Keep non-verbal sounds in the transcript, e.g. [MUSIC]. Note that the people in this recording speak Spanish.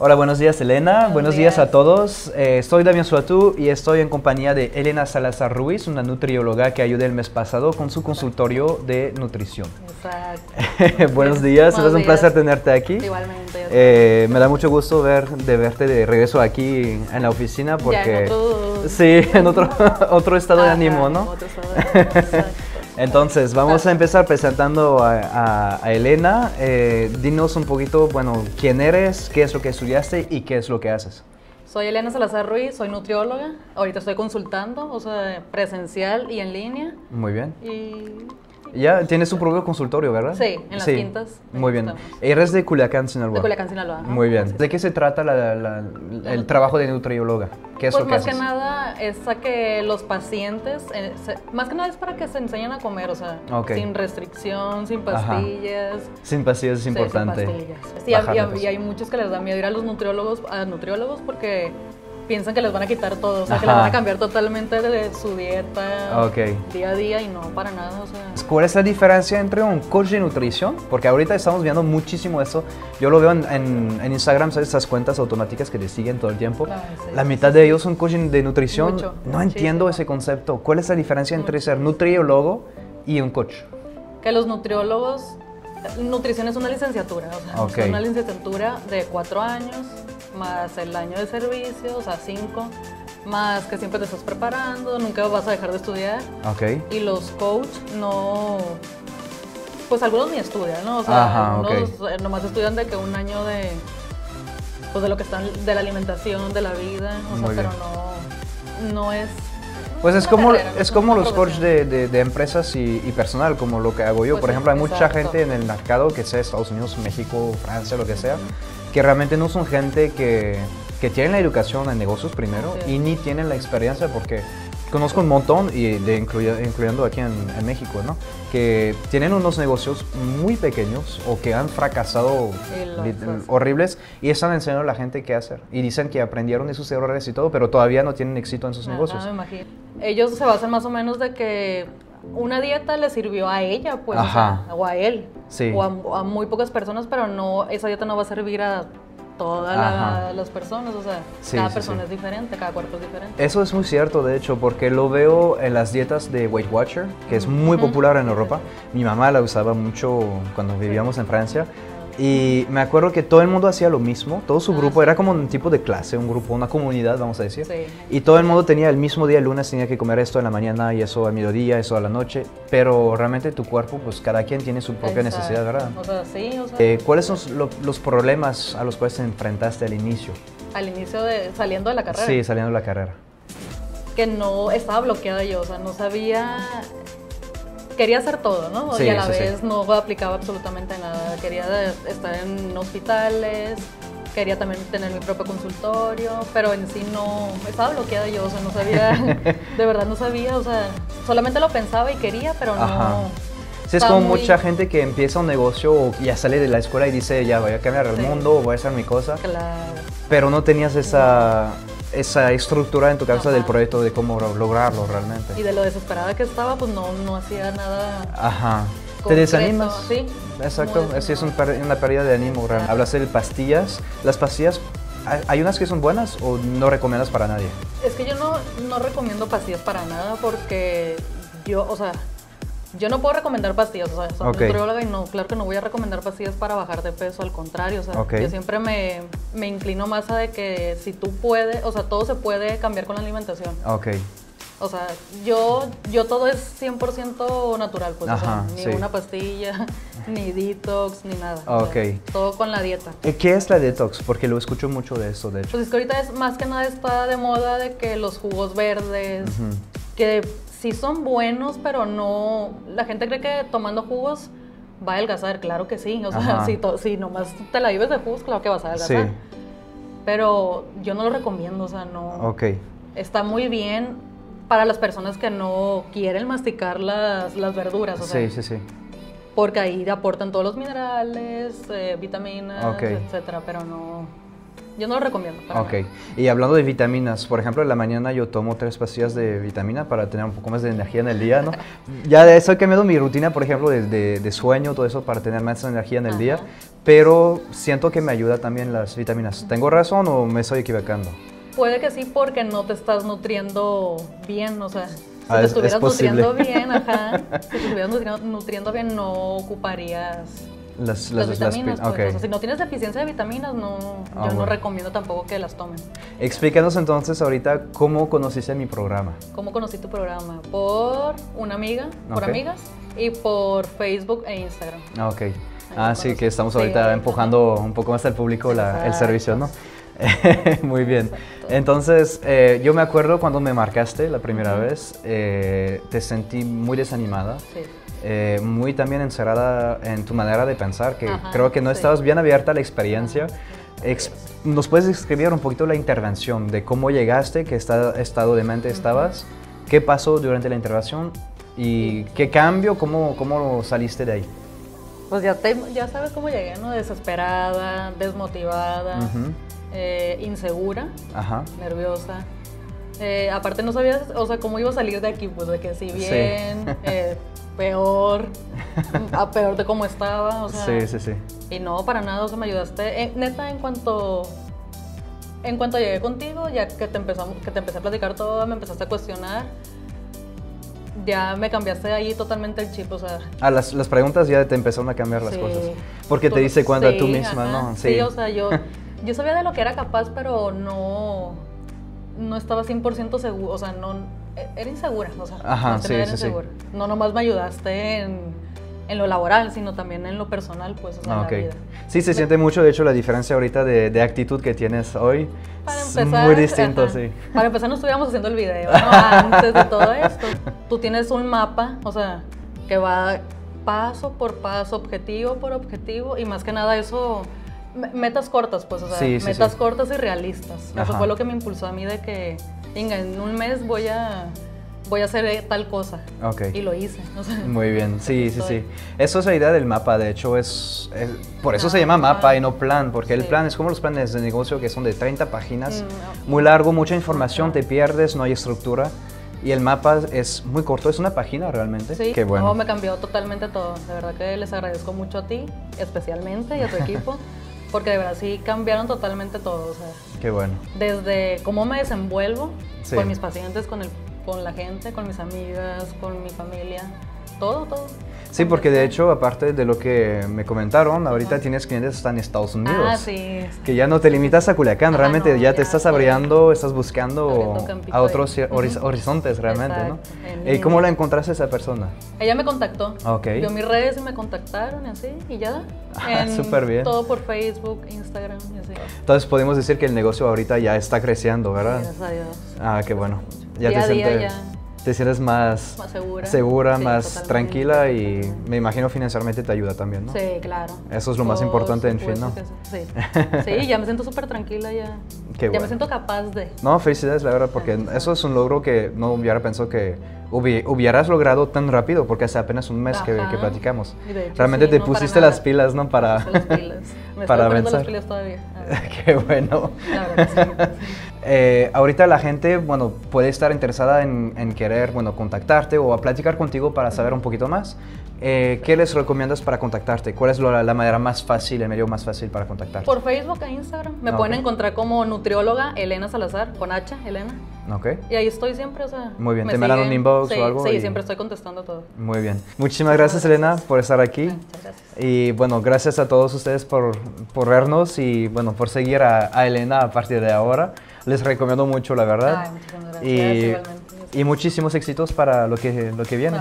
Hola, buenos días Elena, buenos, días. a todos. Eh, soy Damián Suatú y estoy en compañía de Elena Salazar Ruiz, una nutrióloga que ayudé el mes pasado con su consultorio de nutrición. Exacto. [LAUGHS] buenos días, es un placer tenerte aquí. Igualmente. Eh, me da mucho gusto ver, de verte de regreso aquí en la oficina porque... en otro... Sí, en otro, [LAUGHS] otro estado de ánimo, ¿no? Otro estado de [LAUGHS] Entonces, vamos a empezar presentando a, Elena. Eh, dinos un poquito, bueno, quién eres, qué es lo que estudiaste y qué es lo que haces. Soy Elena Salazar Ruiz, soy nutrióloga. Ahorita estoy consultando, o sea, presencial y en línea. Muy bien. Y ya tienes tu propio consultorio, ¿verdad? Sí, en las quintas. Muy bien. Eres de Culiacán, Sinaloa. De Culiacán, Sinaloa. Muy bien. ¿De qué se trata el trabajo de nutrióloga? ¿Qué es pues lo que más que nada es a que los pacientes, eh, más que nada es para que se enseñen a comer, o sea, sin restricción, sin pastillas. Sin pastillas es importante. sin pastillas. Sí, y, hay muchos que les da miedo ir a los nutriólogos, a nutriólogos porque piensan que les van a quitar todo, o sea, que les van a cambiar totalmente de su dieta día a día y no para nada. O sea. ¿Cuál es la diferencia entre un coach de nutrición? Porque ahorita estamos viendo muchísimo eso. Yo lo veo en, en, Instagram, ¿sabes? Esas cuentas automáticas que te siguen todo el tiempo. la mitad de ellos son coaching de nutrición. No entiendo ese concepto. ¿Cuál es la diferencia entre ser nutriólogo y un coach? Que los nutriólogos Nutrición es una licenciatura, o sea, es una licenciatura de cuatro años, más el año de servicio, o sea, cinco, más que siempre te estás preparando, nunca vas a dejar de estudiar. Okay. Y los coach no, pues algunos ni estudian, ¿no? O sea, algunos eh, nomás estudian de que un año de, pues de lo que están, de la alimentación, de la vida, o sea, pero no, no es pues es como, es como los coaches de, empresas y, personal, como lo que hago yo. Pues Por ejemplo, hay mucha gente en el mercado, que sea Estados Unidos, México, Francia, lo que sea, que realmente no son gente que, que tienen la educación en negocios primero y ni tienen la experiencia porque conozco un montón, y de incluyendo aquí en, México, ¿no? que tienen unos negocios muy pequeños o que han fracasado horribles y están enseñando a la gente qué hacer. Y dicen que aprendieron de sus errores y todo, pero todavía no tienen éxito en sus negocios. me imagino. Ellos se basan más o menos de que una dieta le sirvió a ella, pues, o, a él, o a, a, muy pocas personas, pero no, esa dieta no va a servir a todas las personas, o sea, cada persona es diferente, cada cuerpo es diferente. Eso es muy cierto, de hecho, porque lo veo en las dietas de Weight Watcher, que es muy popular en Europa. Mi mamá la usaba mucho cuando vivíamos en Francia. Y me acuerdo que todo el mundo hacía lo mismo, todo su ah, grupo era como un tipo de clase, un grupo, una comunidad, vamos a decir. Y todo el mundo tenía el mismo día, el lunes tenía que comer esto en la mañana y eso al mediodía, eso a la noche, pero realmente tu cuerpo, pues cada quien tiene su propia necesidad, ¿verdad? O sea, sí, o sea, eh, ¿Cuáles son los problemas a los cuales te enfrentaste al inicio? Al inicio de saliendo de la carrera. Sí, saliendo de la carrera. Que no estaba bloqueada yo, o sea, no sabía quería hacer todo, ¿no? y a la vez no aplicaba absolutamente nada. Quería estar en hospitales, quería también tener mi propio consultorio, pero en sí no, estaba bloqueada yo, o sea, no sabía, [LAUGHS] de verdad no sabía, o sea, solamente lo pensaba y quería, pero no... Sí, es como mucha gente que empieza un negocio o ya sale de la escuela y dice, ya voy a cambiar el mundo, voy a hacer mi cosa. Claro. Pero no tenías esa esa estructura en tu cabeza del proyecto de cómo lograrlo realmente. Y de lo desesperada que estaba, pues no, no hacía nada. Ajá. ¿Te desanimas? Sí. Exacto, así es una pérdida de ánimo. Realmente. Hablas de pastillas. ¿Las pastillas, hay unas que son buenas o no recomiendas para nadie? Es que yo no, no recomiendo pastillas para nada porque yo, o sea, yo no puedo recomendar pastillas, o sea, soy nutrióloga y no, claro que no voy a recomendar pastillas para bajar de peso, al contrario, o sea, yo siempre me, me, inclino más a de que si tú puedes, o sea, todo se puede cambiar con la alimentación. Ok. O sea, yo, yo todo es 100% natural, pues, o sea, ni una pastilla, [LAUGHS] ni detox, ni nada. Ok. todo con la dieta. ¿Qué es la detox? Porque lo escucho mucho de eso, de hecho. Pues es que ahorita es más que nada está de moda de que los jugos verdes, que sí son buenos, pero no. La gente cree que tomando jugos va a adelgazar, claro que sí. O sea, si, si, nomás te la vives de jugos, claro que vas a adelgazar. Sí. Pero yo no lo recomiendo, o sea, no. Ok. Está muy bien para las personas que no quieren masticar las, las verduras, o sea. Sí, sí, sí. Porque ahí aportan todos los minerales, eh, vitaminas, etcétera, pero no yo no lo recomiendo. ok, y hablando de vitaminas, por ejemplo, en la mañana yo tomo tres pastillas de vitamina para tener un poco más de energía en el día, ¿no? [LAUGHS] ya de eso he cambiado mi rutina, por ejemplo, de, de, sueño, todo eso, para tener más energía en el día, pero siento que me ayuda también las vitaminas. ¿Tengo razón o me estoy equivocando? Puede que sí, porque no te estás nutriendo bien, o sea, si ah, te estuvieras nutriendo bien, ajá, si te estuvieras [LAUGHS] nutriendo bien, no ocuparías las, vitaminas. Pues, si no tienes deficiencia de vitaminas, no, ah, yo no recomiendo tampoco que las tomen. Explícanos entonces ahorita cómo conociste mi programa. ¿Cómo conocí tu programa? Por una amiga, por amigas y por Facebook e Instagram. Ah, ok. ah, sí, que estamos ahorita empujando un poco más al público el servicio, ¿no? [LAUGHS] Muy bien. Entonces, eh, yo me acuerdo cuando me marcaste la primera vez, eh, te sentí muy desanimada. Sí. Eh, muy también encerrada en tu manera de pensar, que creo que no estabas bien abierta a la experiencia. ¿Nos puedes describir un poquito la intervención, de cómo llegaste, qué estado de mente estabas, qué pasó durante la intervención y qué cambio, cómo, cómo saliste de ahí? Pues ya, ya sabes cómo llegué, ¿no? Desesperada, desmotivada, eh, insegura, nerviosa. Eh, aparte no sabías, o sea, cómo iba a salir de aquí, pues de que si bien, [LAUGHS] peor, [LAUGHS] a peor de cómo estaba, o sea. Sí, sí, sí. Y no, para nada, o sea, me ayudaste. Eh, neta, en cuanto en cuanto llegué contigo, ya que te, empezamos, que te empecé a platicar todo, me empezaste a cuestionar, ya me cambiaste ahí totalmente el chip, o sea... Ah, las, las preguntas ya te empezaron a cambiar las cosas. Porque te dice cuenta tú misma, ¿no? Sí. sí. o sea, yo, [LAUGHS] yo sabía de lo que era capaz, pero no, no estaba 100% seguro, o sea, no era insegura, o sea, Ajá, sí, sí, sí. No nomás me ayudaste en, en, lo laboral, sino también en lo personal, pues, o sea, en la vida. Sí, se siente mucho, de hecho, la diferencia ahorita de, de actitud que tienes hoy. Para empezar, muy distinto, sí. Para empezar, no estuviéramos haciendo el video, ¿no? [LAUGHS] Antes de todo esto. Tú tienes un mapa, o sea, que va paso por paso, objetivo por objetivo, y más que nada eso metas cortas, pues, o sea, metas cortas y realistas. Eso fue lo que me impulsó a mí de que en un mes voy a voy a hacer tal cosa. Okay. Y lo hice. Muy bien, sí, sí, sí. Eso es la idea del mapa, de hecho, es, por eso se llama mapa y no plan, porque el plan es como los planes de negocio que son de 30 páginas, mm, muy largo, mucha información, te pierdes, no hay estructura. Y el mapa es muy corto, es una página realmente. Sí, Qué bueno. me cambió totalmente todo. De verdad que les agradezco mucho a ti, especialmente, y a tu [LAUGHS] equipo. Porque de verdad sí cambiaron totalmente todo. O sea, Qué bueno. Desde cómo me desenvuelvo con mis pacientes, con, el, con la gente, con mis amigas, con mi familia, todo, todo. Sí, porque de hecho, aparte de lo que me comentaron, ahorita tienes clientes hasta en Estados Unidos. Ah, sí. Que ya no te limitas a Culiacán, ah, realmente ya, te estás abriendo, estás buscando a otros horizontes realmente, ¿no? ¿Y cómo la encontraste esa persona? Ella me contactó. Ok. Vio mis redes y me contactaron y así, y ya. [LAUGHS] Ah, súper bien. Todo por Facebook, Instagram y así. Entonces podemos decir que el negocio ahorita ya está creciendo, ¿verdad? Gracias a Dios. Ah, qué bueno. Ya te sientes te sientes más, segura, más tranquila y me imagino financieramente te ayuda también, ¿no? Sí, claro. Eso es lo más importante, en fin, ¿no? [LAUGHS] Sí. sí, ya me siento súper tranquila, ya. ya me siento capaz de. No, felicidades, la verdad, porque eso es un logro que no hubiera pensado que hubieras logrado tan rápido, porque hace apenas un mes que, que, platicamos. Realmente te pusiste las pilas, ¿no? Para, las [LAUGHS] pilas. Me para las pilas todavía. [LAUGHS] Qué bueno. [LAUGHS] Eh, ahorita la gente, bueno, puede estar interesada en, querer, bueno, contactarte o a platicar contigo para saber un poquito más. Eh, ¿Qué les recomiendas para contactarte? ¿Cuál es la, manera más fácil, el medio más fácil para contactarte? Por Facebook e Instagram. Me pueden encontrar como nutrióloga Elena Salazar, con H, Elena. Ok. Y ahí estoy siempre, o sea. Muy bien, ¿te mandan un inbox o algo? Sí, siempre estoy contestando todo. Muy bien. Muchísimas gracias, Elena, por estar aquí. Muchas gracias. Y bueno, gracias a todos ustedes por, por vernos y bueno, por seguir a, a Elena a partir de ahora. Les recomiendo mucho, la verdad. Ay, muchísimas gracias. Y, y muchísimos éxitos para lo que, lo que viene.